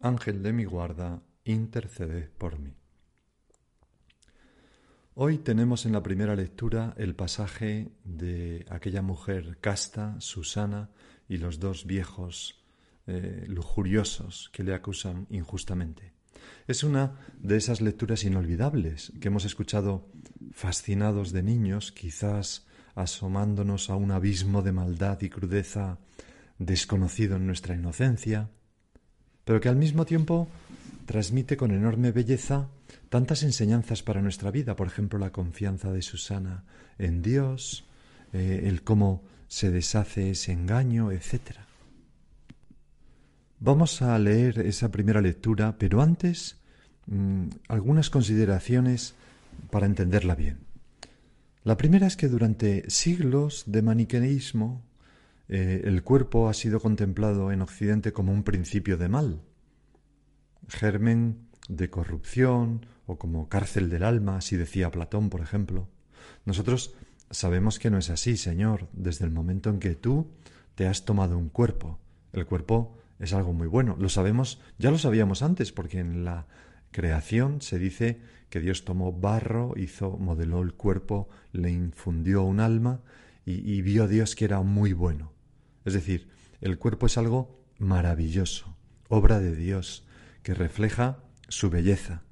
Ángel de mi guarda, intercede por mí. Hoy tenemos en la primera lectura el pasaje de aquella mujer casta, Susana, y los dos viejos eh, lujuriosos que le acusan injustamente. Es una de esas lecturas inolvidables que hemos escuchado fascinados de niños, quizás asomándonos a un abismo de maldad y crudeza desconocido en nuestra inocencia, pero que al mismo tiempo transmite con enorme belleza tantas enseñanzas para nuestra vida, por ejemplo, la confianza de Susana en Dios, eh, el cómo se deshace ese engaño, etc. Vamos a leer esa primera lectura, pero antes mm, algunas consideraciones para entenderla bien. La primera es que durante siglos de maniqueísmo eh, el cuerpo ha sido contemplado en Occidente como un principio de mal, germen de corrupción o como cárcel del alma, así decía Platón, por ejemplo. Nosotros sabemos que no es así, Señor, desde el momento en que tú te has tomado un cuerpo. El cuerpo es algo muy bueno. Lo sabemos, ya lo sabíamos antes, porque en la creación se dice que Dios tomó barro, hizo, modeló el cuerpo, le infundió un alma y, y vio a Dios que era muy bueno. Es decir, el cuerpo es algo maravilloso, obra de Dios, que refleja su belleza,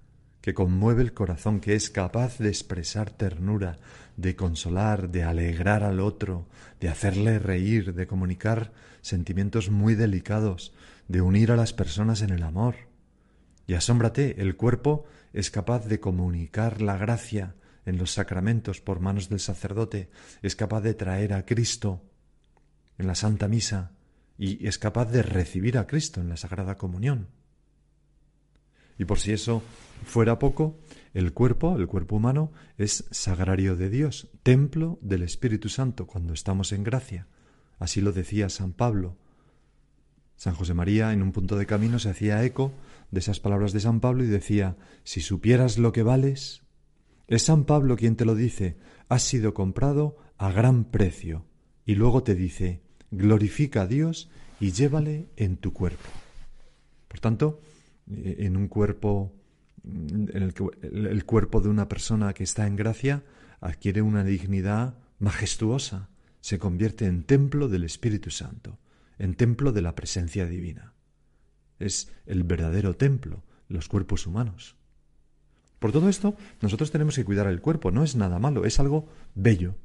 que conmueve el corazón, que es capaz de expresar ternura, de consolar, de alegrar al otro, de hacerle reír, de comunicar sentimientos muy delicados, de unir a las personas en el amor. Y asómbrate, el cuerpo es capaz de comunicar la gracia en los sacramentos por manos del sacerdote, es capaz de traer a Cristo en la Santa Misa y es capaz de recibir a Cristo en la Sagrada Comunión. Y por si eso fuera poco, el cuerpo, el cuerpo humano, es sagrario de Dios, templo del Espíritu Santo cuando estamos en gracia. Así lo decía San Pablo. San José María en un punto de camino se hacía eco de esas palabras de San Pablo y decía, si supieras lo que vales, es San Pablo quien te lo dice, has sido comprado a gran precio. Y luego te dice, glorifica a Dios y llévale en tu cuerpo. Por tanto, en un cuerpo, que, el cuerpo de una persona que está en gracia adquiere una dignidad majestuosa, se convierte en templo del Espíritu Santo, en templo de la presencia divina. Es el verdadero templo, los cuerpos humanos. Por todo esto, nosotros tenemos que cuidar el cuerpo, no es nada malo, es algo bello,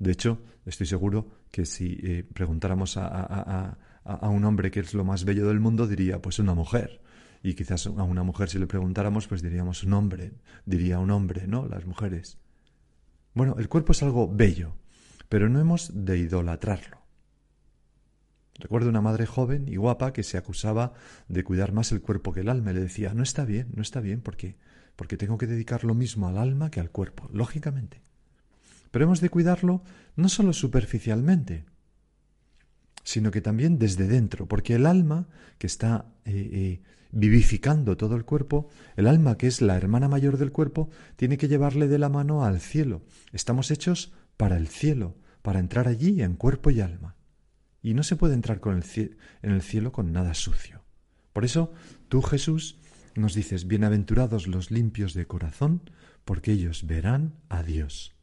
de hecho, estoy seguro que si eh, preguntáramos a, un hombre qué es lo más bello del mundo, diría pues una mujer. Y quizás a una mujer si le preguntáramos, pues diríamos un hombre, diría un hombre, ¿no? Las mujeres. Bueno, el cuerpo es algo bello, pero no hemos de idolatrarlo. Recuerdo una madre joven y guapa que se acusaba de cuidar más el cuerpo que el alma. Y le decía, no está bien, no está bien, ¿por qué? Porque tengo que dedicar lo mismo al alma que al cuerpo, lógicamente. Pero hemos de cuidarlo no solo superficialmente, sino que también desde dentro, porque el alma que está eh, eh, vivificando todo el cuerpo, el alma que es la hermana mayor del cuerpo, tiene que llevarle de la mano al cielo. Estamos hechos para el cielo, para entrar allí en cuerpo y alma. Y no se puede entrar con el en el cielo con nada sucio. Por eso tú, Jesús, nos dices, bienaventurados los limpios de corazón, porque ellos verán a Dios.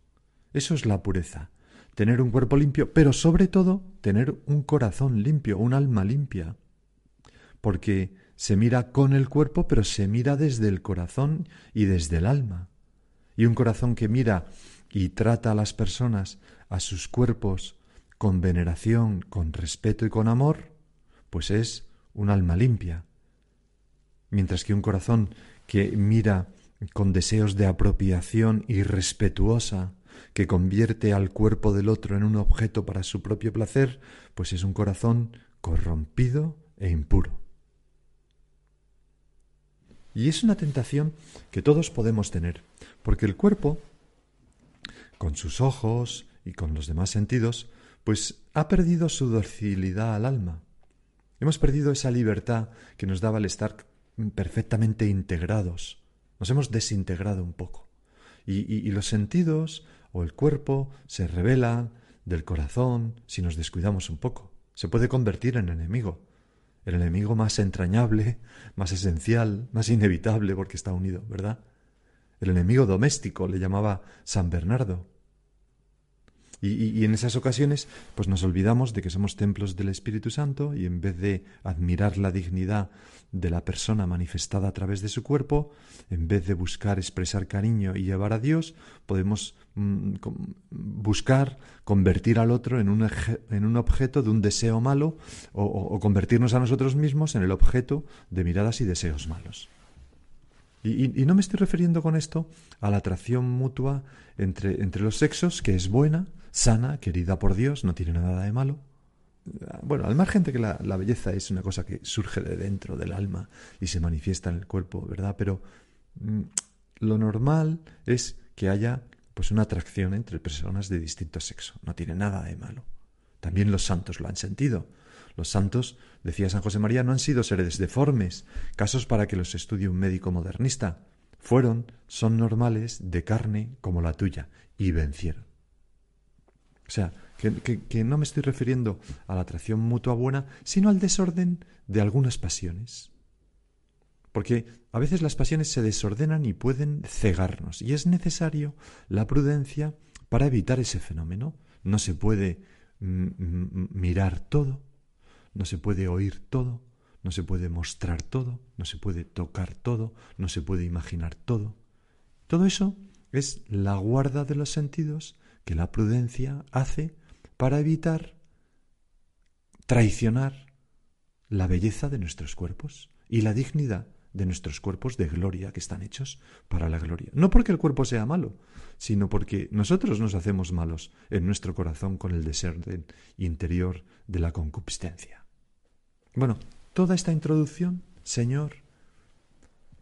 Eso es la pureza. Tener un cuerpo limpio, pero sobre todo tener un corazón limpio, un alma limpia. Porque se mira con el cuerpo, pero se mira desde el corazón y desde el alma. Y un corazón que mira y trata a las personas, a sus cuerpos, con veneración, con respeto y con amor, pues es un alma limpia. Mientras que un corazón que mira con deseos de apropiación irrespetuosa, que convierte al cuerpo del otro en un objeto para su propio placer, pues es un corazón corrompido e impuro. Y es una tentación que todos podemos tener, porque el cuerpo, con sus ojos y con los demás sentidos, pues ha perdido su docilidad al alma. Hemos perdido esa libertad que nos daba el estar perfectamente integrados. Nos hemos desintegrado un poco. Y, los sentidos o el cuerpo se revelan del corazón si nos descuidamos un poco. Se puede convertir en enemigo. El enemigo más entrañable, más esencial, más inevitable porque está unido, ¿verdad? El enemigo doméstico le llamaba San Bernardo. Y, en esas ocasiones, pues nos olvidamos de que somos templos del Espíritu Santo y en vez de admirar la dignidad de la persona manifestada a través de su cuerpo, en vez de buscar expresar cariño y llevar a Dios, podemos mm, buscar convertir al otro en un, en un, objeto de un deseo malo o, convertirnos a nosotros mismos en el objeto de miradas y deseos malos. Y, y, no me estoy refiriendo con esto a la atracción mutua entre, entre los sexos, que es buena, sana, querida por Dios, no tiene nada de malo. Bueno, al margen de que la, belleza es una cosa que surge de dentro del alma y se manifiesta en el cuerpo, ¿verdad? Pero mm, lo normal es que haya pues una atracción entre personas de distinto sexo. No tiene nada de malo. También los santos lo han sentido. Los santos, decía San José María, no han sido seres deformes, casos para que los estudie un médico modernista. Fueron, son normales, de carne como la tuya, y vencieron. O sea, que, no me estoy refiriendo a la atracción mutua buena, sino al desorden de algunas pasiones. Porque a veces las pasiones se desordenan y pueden cegarnos, y es necesario la prudencia para evitar ese fenómeno. No se puede mirar todo, no se puede oír todo, no se puede mostrar todo, no se puede tocar todo, no se puede imaginar todo. Todo eso es la guarda de los sentidos que la prudencia hace para evitar traicionar la belleza de nuestros cuerpos y la dignidad de nuestros cuerpos de gloria que están hechos para la gloria. No porque el cuerpo sea malo, sino porque nosotros nos hacemos malos en nuestro corazón con el desorden interior de la concupiscencia. Bueno, toda esta introducción, Señor,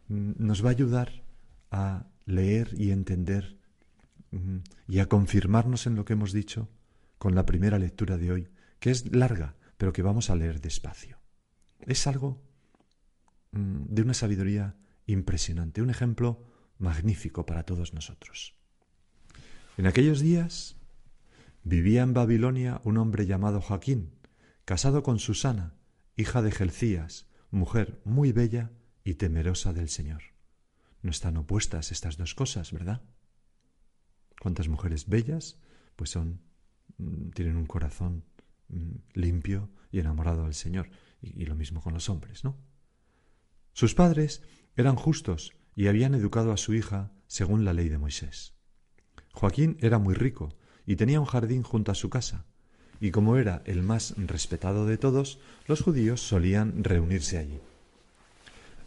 nos va a ayudar a leer y entender y a confirmarnos en lo que hemos dicho con la primera lectura de hoy, que es larga, pero que vamos a leer despacio. Es algo mm, de una sabiduría impresionante, un ejemplo magnífico para todos nosotros. En aquellos días vivía en Babilonia un hombre llamado Joaquín, casado con Susana, hija de Gelcías, mujer muy bella y temerosa del Señor. No están opuestas estas dos cosas, ¿verdad? Cuántas mujeres bellas pues son mm, tienen un corazón mm, limpio y enamorado del Señor y, y lo mismo con los hombres, ¿no? Sus padres eran justos y habían educado a su hija según la ley de Moisés. Joaquín era muy rico y tenía un jardín junto a su casa, y como era el más respetado de todos, los judíos solían reunirse allí.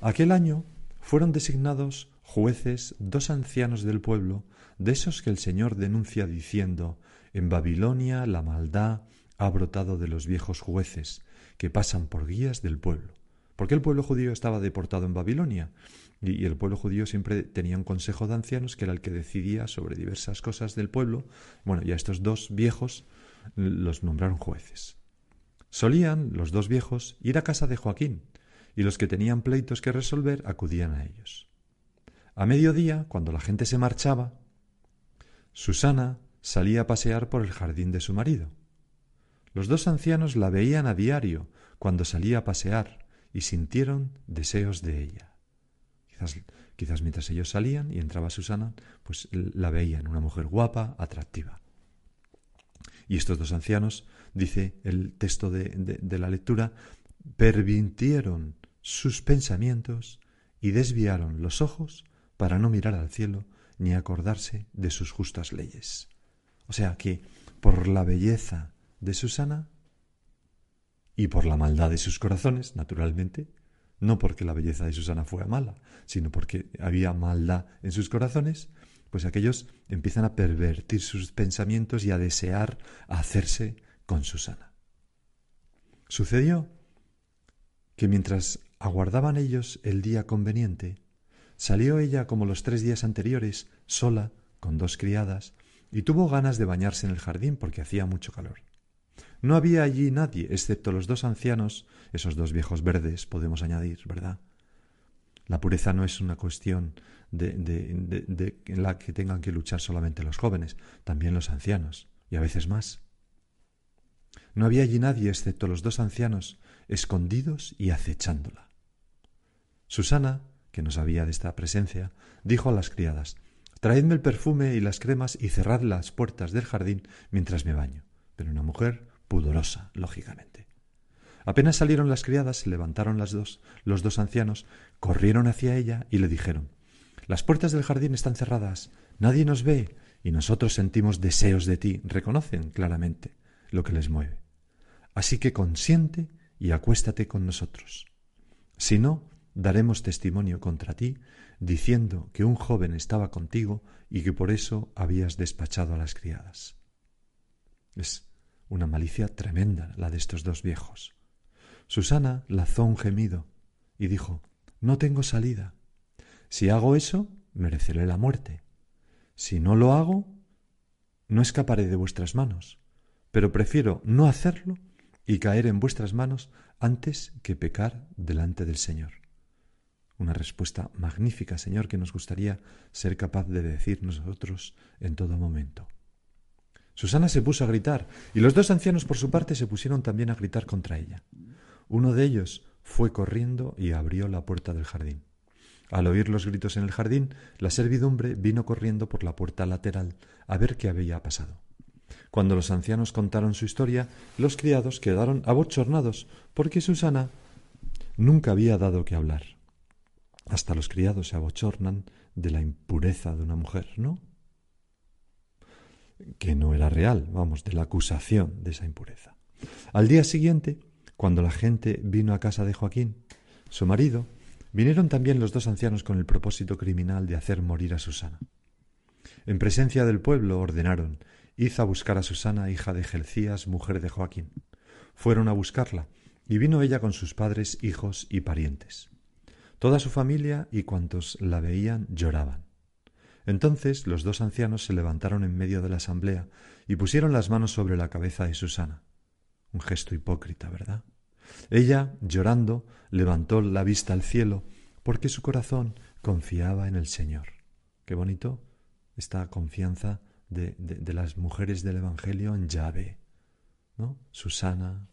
Aquel año fueron designados jueces dos ancianos del pueblo de esos que el Señor denuncia diciendo En Babilonia la maldad ha brotado de los viejos jueces, que pasan por guías del pueblo. Porque el pueblo judío estaba deportado en Babilonia, y el pueblo judío siempre tenía un consejo de ancianos que era el que decidía sobre diversas cosas del pueblo. Bueno, y a estos dos viejos los nombraron jueces. Solían los dos viejos ir a casa de Joaquín, y los que tenían pleitos que resolver acudían a ellos. A mediodía, cuando la gente se marchaba, Susana salía a pasear por el jardín de su marido. Los dos ancianos la veían a diario cuando salía a pasear y sintieron deseos de ella. Quizás, quizás mientras ellos salían y entraba Susana, pues la veían una mujer guapa, atractiva. Y estos dos ancianos, dice el texto de, de la lectura, pervirtieron sus pensamientos y desviaron los ojos para no mirar al cielo ni acordarse de sus justas leyes. O sea que, por la belleza de Susana y por la maldad de sus corazones, naturalmente, no porque la belleza de Susana fuera mala, sino porque había maldad en sus corazones, pues aquellos empiezan a pervertir sus pensamientos y a desear hacerse con Susana. Sucedió que mientras aguardaban ellos el día conveniente, Salió ella como los tres días anteriores, sola, con dos criadas, y tuvo ganas de bañarse en el jardín porque hacía mucho calor. No había allí nadie, excepto los dos ancianos, esos dos viejos verdes, podemos añadir, ¿verdad? La pureza no es una cuestión de, de, de, en la que tengan que luchar solamente los jóvenes, también los ancianos, y a veces más. No había allí nadie excepto los dos ancianos, escondidos y acechándola. Susana, que no sabía de esta presencia, dijo a las criadas Traedme el perfume y las cremas y cerrad las puertas del jardín mientras me baño. Pero una mujer pudorosa, lógicamente. Apenas salieron las criadas, se levantaron las dos, los dos ancianos, corrieron hacia ella y le dijeron Las puertas del jardín están cerradas, nadie nos ve, y nosotros sentimos deseos de ti. Reconocen claramente lo que les mueve. Así que consiente y acuéstate con nosotros. Si no, daremos testimonio contra ti, diciendo que un joven estaba contigo y que por eso habías despachado a las criadas. Es una malicia tremenda la de estos dos viejos. Susana lanzó un gemido y dijo No tengo salida. Si hago eso, mereceré la muerte. Si no lo hago, no escaparé de vuestras manos, pero prefiero no hacerlo y caer en vuestras manos antes que pecar delante del Señor. Una respuesta magnífica, Señor, que nos gustaría ser capaz de decir nosotros en todo momento. Susana se puso a gritar, y los dos ancianos por su parte se pusieron también a gritar contra ella. Uno de ellos fue corriendo y abrió la puerta del jardín. Al oír los gritos en el jardín, la servidumbre vino corriendo por la puerta lateral a ver qué había pasado. Cuando los ancianos contaron su historia, los criados quedaron abochornados porque Susana nunca había dado que hablar. Hasta los criados se abochornan de la impureza de una mujer, ¿no? Que no era real, vamos, de la acusación de esa impureza. Al día siguiente, cuando la gente vino a casa de Joaquín, su marido, vinieron también los dos ancianos con el propósito criminal de hacer morir a Susana. En presencia del pueblo ordenaron Id a buscar a Susana, hija de Gelcías, mujer de Joaquín. Fueron a buscarla, y vino ella con sus padres, hijos y parientes. Toda su familia y cuantos la veían lloraban. Entonces los dos ancianos se levantaron en medio de la asamblea y pusieron las manos sobre la cabeza de Susana. Un gesto hipócrita, ¿verdad? Ella, llorando, levantó la vista al cielo, porque su corazón confiaba en el Señor. Qué bonito esta confianza de, de, las mujeres del Evangelio en Yahvé, ¿no? Susana,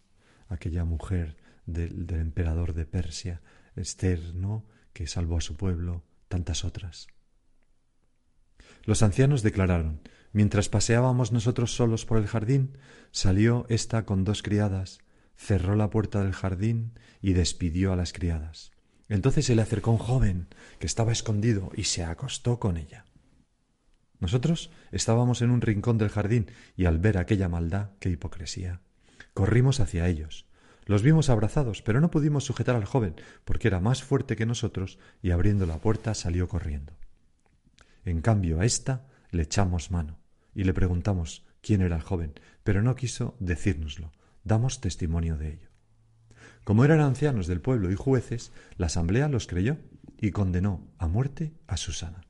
aquella mujer del emperador de Persia, Esther, ¿no? que salvó a su pueblo, tantas otras. Los ancianos declararon Mientras paseábamos nosotros solos por el jardín, salió ésta con dos criadas, cerró la puerta del jardín y despidió a las criadas. Entonces se le acercó un joven que estaba escondido y se acostó con ella. Nosotros estábamos en un rincón del jardín y al ver aquella maldad, qué hipocresía, corrimos hacia ellos, los vimos abrazados, pero no pudimos sujetar al joven, porque era más fuerte que nosotros, y abriendo la puerta salió corriendo. En cambio, a ésta le echamos mano, y le preguntamos quién era el joven, pero no quiso decírnoslo. Damos testimonio de ello. Como eran ancianos del pueblo y jueces, la asamblea los creyó y condenó a muerte a Susana.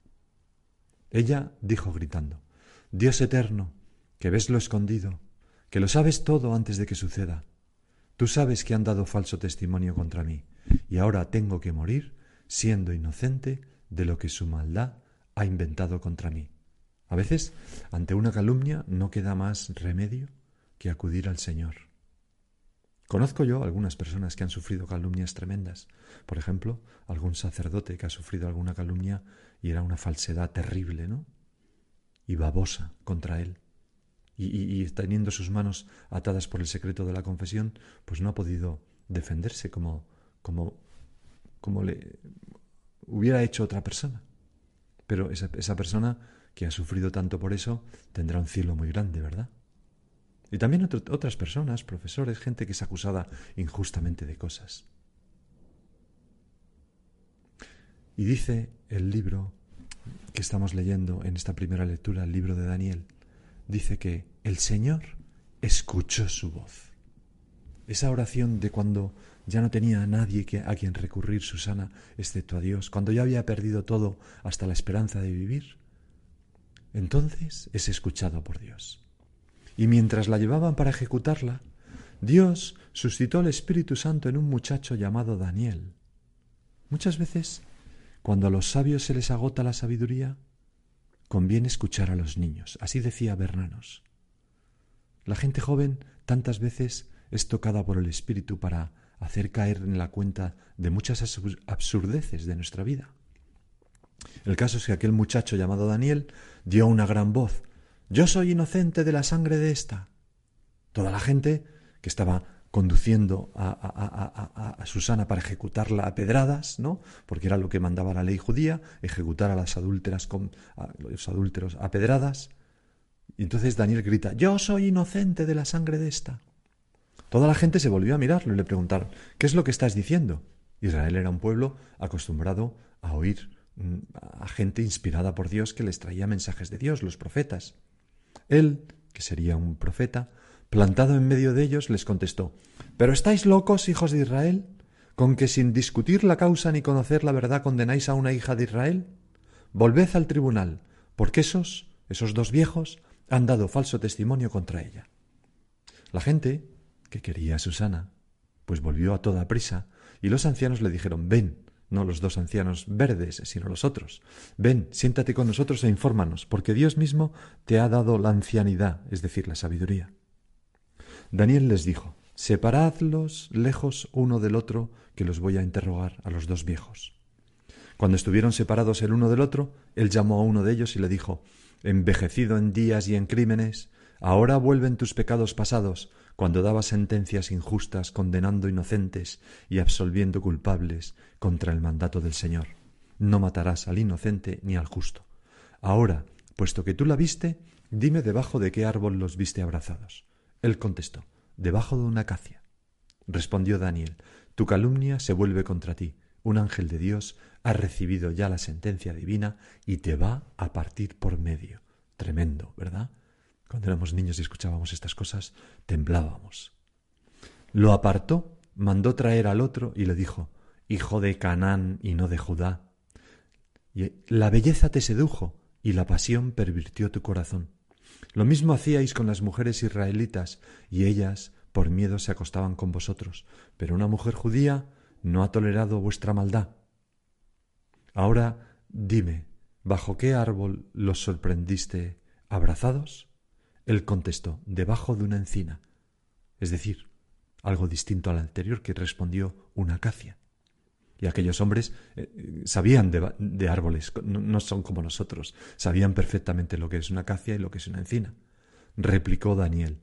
Ella dijo gritando, Dios eterno, que ves lo escondido, que lo sabes todo antes de que suceda, Tú sabes que han dado falso testimonio contra mí, y ahora tengo que morir siendo inocente de lo que su maldad ha inventado contra mí. A veces, ante una calumnia, no queda más remedio que acudir al Señor. Conozco yo algunas personas que han sufrido calumnias tremendas. Por ejemplo, algún sacerdote que ha sufrido alguna calumnia y era una falsedad terrible, ¿no? Y babosa contra él y, teniendo sus manos atadas por el secreto de la confesión, pues no ha podido defenderse como, como, como le hubiera hecho otra persona. Pero esa, esa persona que ha sufrido tanto por eso tendrá un cielo muy grande, ¿verdad? Y también otras personas, profesores, gente que es acusada injustamente de cosas. Y dice el libro que estamos leyendo en esta primera lectura, el libro de Daniel, dice que el Señor escuchó su voz. esa oración de cuando ya no tenía a nadie a quien recurrir Susana excepto a Dios, cuando ya había perdido todo hasta la esperanza de vivir, entonces es escuchado por Dios. Y mientras la llevaban para ejecutarla, Dios suscitó el Espíritu Santo en un muchacho llamado Daniel. Muchas veces, cuando a los sabios se les agota la sabiduría, conviene escuchar a los niños. Así decía Bernanos. La gente joven tantas veces es tocada por el Espíritu para hacer caer en la cuenta de muchas absurdeces de nuestra vida. El caso es que aquel muchacho llamado Daniel dio una gran voz. Yo soy inocente de la sangre de esta. Toda la gente que estaba conduciendo a, Susana para ejecutarla a pedradas, ¿no? Porque era lo que mandaba la ley judía, ejecutar a las adúlteras con los adúlteros a pedradas. Y entonces Daniel grita: Yo soy inocente de la sangre de esta. Toda la gente se volvió a mirarlo y le preguntaron, ¿qué es lo que estás diciendo? Israel era un pueblo acostumbrado a oír mm, a gente inspirada por Dios que les traía mensajes de Dios, los profetas. Él, que sería un profeta, plantado en medio de ellos, les contestó ¿Pero estáis locos, hijos de Israel, con que sin discutir la causa ni conocer la verdad condenáis a una hija de Israel? Volved al tribunal, porque esos, esos dos viejos, han dado falso testimonio contra ella. La gente, que quería a Susana, pues volvió a toda prisa, y los ancianos le dijeron Ven, no los dos ancianos verdes, sino los otros. Ven, siéntate con nosotros e infórmanos, porque Dios mismo te ha dado la ancianidad, es decir, la sabiduría. Daniel les dijo, Separadlos lejos uno del otro, que los voy a interrogar a los dos viejos. Cuando estuvieron separados el uno del otro, él llamó a uno de ellos y le dijo, Envejecido en días y en crímenes, ahora vuelven tus pecados pasados, cuando dabas sentencias injustas condenando inocentes y absolviendo culpables contra el mandato del Señor. No matarás al inocente ni al justo. Ahora, puesto que tú la viste, dime debajo de qué árbol los viste abrazados. Él contestó, debajo de una acacia. Respondió Daniel, tu calumnia se vuelve contra ti. Un ángel de Dios ha recibido ya la sentencia divina y te va a partir por medio. Tremendo, ¿verdad? Cuando éramos niños y escuchábamos estas cosas, temblábamos. Lo apartó, mandó traer al otro y le dijo, Hijo de Canaán y no de Judá. La belleza te sedujo y la pasión pervirtió tu corazón. Lo mismo hacíais con las mujeres israelitas, y ellas por miedo se acostaban con vosotros, pero una mujer judía no ha tolerado vuestra maldad. Ahora dime, ¿bajo qué árbol los sorprendiste abrazados? Él contestó, debajo de una encina, es decir, algo distinto al anterior que respondió una acacia. Y aquellos hombres eh, sabían de, árboles, no, son como nosotros, sabían perfectamente lo que es una acacia y lo que es una encina. Replicó Daniel,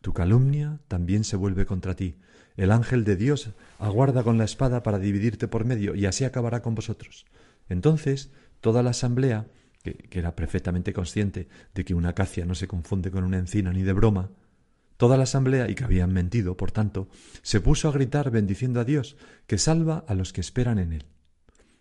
Tu calumnia también se vuelve contra ti. El ángel de Dios aguarda con la espada para dividirte por medio, y así acabará con vosotros. Entonces toda la asamblea que, era perfectamente consciente de que una acacia no se confunde con una encina ni de broma, toda la asamblea, y que habían mentido, por tanto, se puso a gritar bendiciendo a Dios, que salva a los que esperan en él.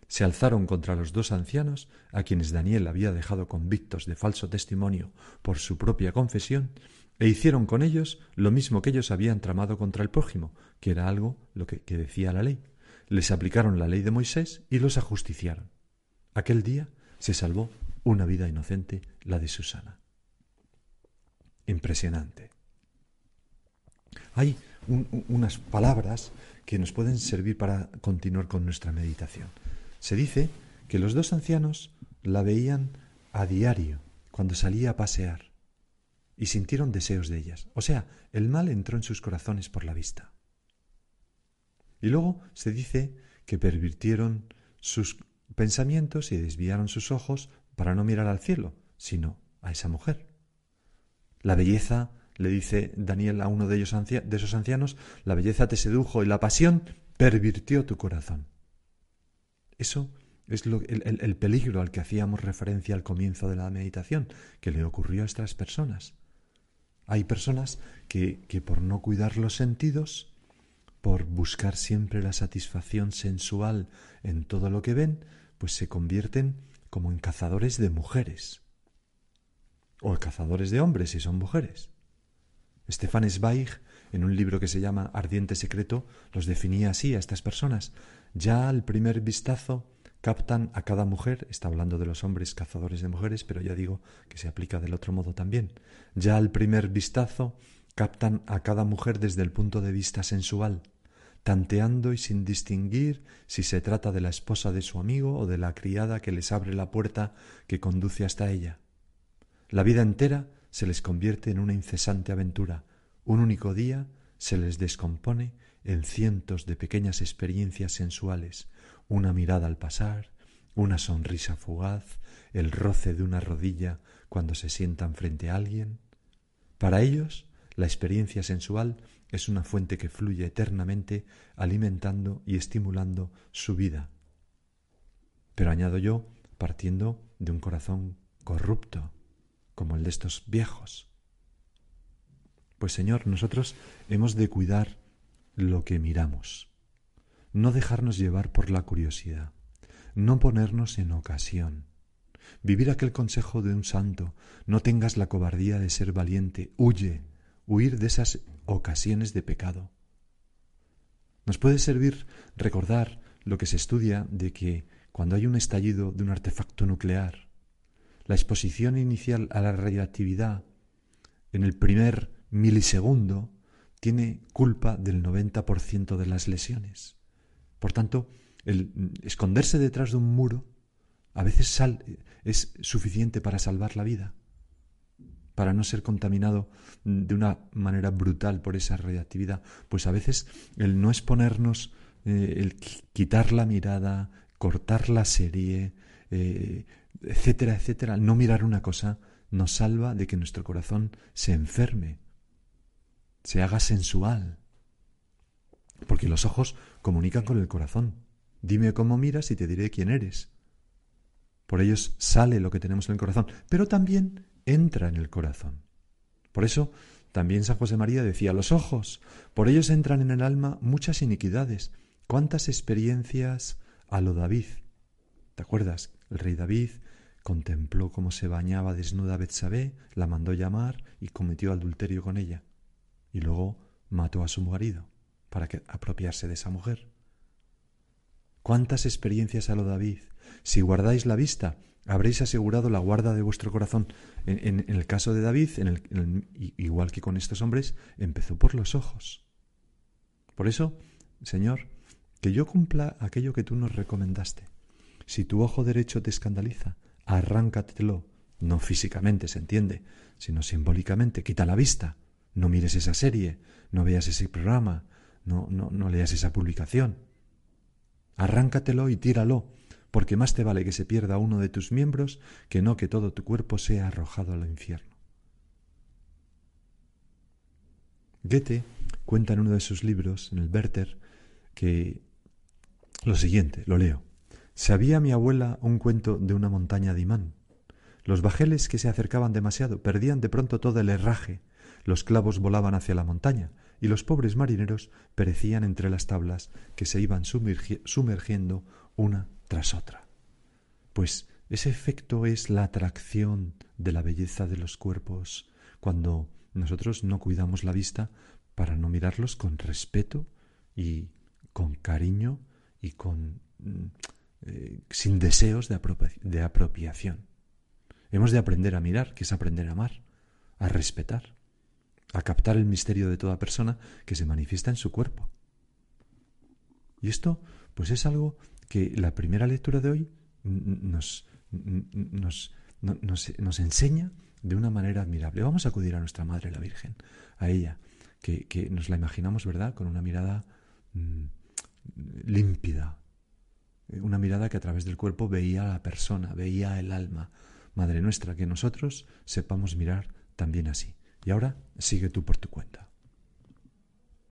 Se alzaron contra los dos ancianos, a quienes Daniel había dejado convictos de falso testimonio por su propia confesión, e hicieron con ellos lo mismo que ellos habían tramado contra el prójimo, que era algo lo que, que decía la ley. Les aplicaron la ley de Moisés y los ajusticiaron. Aquel día se salvó una vida inocente, la de Susana. Impresionante. Hay unas palabras que nos pueden servir para continuar con nuestra meditación. Se dice que los dos ancianos la veían a diario cuando salía a pasear y sintieron deseos de ellas. O sea, el mal entró en sus corazones por la vista. Y luego se dice que pervirtieron sus pensamientos y desviaron sus ojos para no mirar al cielo, sino a esa mujer. La belleza, le dice Daniel a uno de, ellos de esos ancianos, la belleza te sedujo y la pasión pervirtió tu corazón. Eso es lo, el, el, peligro al que hacíamos referencia al comienzo de la meditación, que le ocurrió a estas personas. Hay personas que, que por no cuidar los sentidos, por buscar siempre la satisfacción sensual en todo lo que ven, pues se convierten como en cazadores de mujeres o cazadores de hombres si son mujeres. Stefan Zweig, en un libro que se llama Ardiente Secreto, los definía así a estas personas. Ya al primer vistazo captan a cada mujer, está hablando de los hombres cazadores de mujeres, pero ya digo que se aplica del otro modo también. Ya al primer vistazo captan a cada mujer desde el punto de vista sensual, tanteando y sin distinguir si se trata de la esposa de su amigo o de la criada que les abre la puerta que conduce hasta ella. La vida entera se les convierte en una incesante aventura. Un único día se les descompone en cientos de pequeñas experiencias sensuales, una mirada al pasar, una sonrisa fugaz, el roce de una rodilla cuando se sientan frente a alguien. Para ellos, la experiencia sensual es una fuente que fluye eternamente, alimentando y estimulando su vida. Pero añado yo, partiendo de un corazón corrupto, como el de estos viejos. Pues Señor, nosotros hemos de cuidar lo que miramos, no dejarnos llevar por la curiosidad, no ponernos en ocasión, vivir aquel consejo de un santo, no tengas la cobardía de ser valiente, huye, huir de esas ocasiones de pecado. Nos puede servir recordar lo que se estudia de que cuando hay un estallido de un artefacto nuclear, la exposición inicial a la radiactividad en el primer milisegundo tiene culpa del 90% de las lesiones. Por tanto, el esconderse detrás de un muro a veces es suficiente para salvar la vida para no ser contaminado de una manera brutal por esa radiactividad. Pues a veces el no exponernos, eh, el quitar la mirada, cortar la serie, eh, etcétera, etcétera, no mirar una cosa, nos salva de que nuestro corazón se enferme, se haga sensual. Porque los ojos comunican con el corazón. Dime cómo miras y te diré quién eres. Por ellos sale lo que tenemos en el corazón, pero también entra en el corazón. Por eso también San José María decía, los ojos, por ellos entran en el alma muchas iniquidades. ¿Cuántas experiencias a lo David? ¿Te acuerdas? El rey David contempló cómo se bañaba desnuda Betsabé, la mandó llamar y cometió adulterio con ella. Y luego mató a su marido para que, apropiarse de esa mujer. ¿Cuántas experiencias a lo David? Si guardáis la vista, habréis asegurado la guarda de vuestro corazón. En, el caso de David, en el, igual que con estos hombres, empezó por los ojos. Por eso, Señor, que yo cumpla aquello que tú nos recomendaste. Si tu ojo derecho te escandaliza, arráncatelo, no físicamente, se entiende, sino simbólicamente, quita la vista, no mires esa serie, no veas ese programa, no, no, no leas esa publicación. Arráncatelo y tíralo, porque más te vale que se pierda uno de tus miembros que no que todo tu cuerpo sea arrojado al infierno. Goethe cuenta en uno de sus libros, en el Werther, que lo siguiente, lo leo. Sabía mi abuela un cuento de una montaña de imán. Los bajeles que se acercaban demasiado perdían de pronto todo el herraje, los clavos volaban hacia la montaña, y los pobres marineros perecían entre las tablas que se iban sumergiendo una tras otra. Pues ese efecto es la atracción de la belleza de los cuerpos cuando nosotros no cuidamos la vista para no mirarlos con respeto y con cariño y con mm, eh, sin deseos de, apropiación. Hemos de aprender a mirar, que es aprender a amar, a respetar, a captar el misterio de toda persona que se manifiesta en su cuerpo. Y esto, pues es algo que la primera lectura de hoy nos, enseña de una manera admirable. Vamos a acudir a nuestra Madre la Virgen, a ella, que, que nos la imaginamos, ¿verdad?, con una mirada mm, límpida, una mirada que a través del cuerpo veía a la persona, veía el alma. Madre nuestra, que nosotros sepamos mirar también así. Y ahora sigue tú por tu cuenta.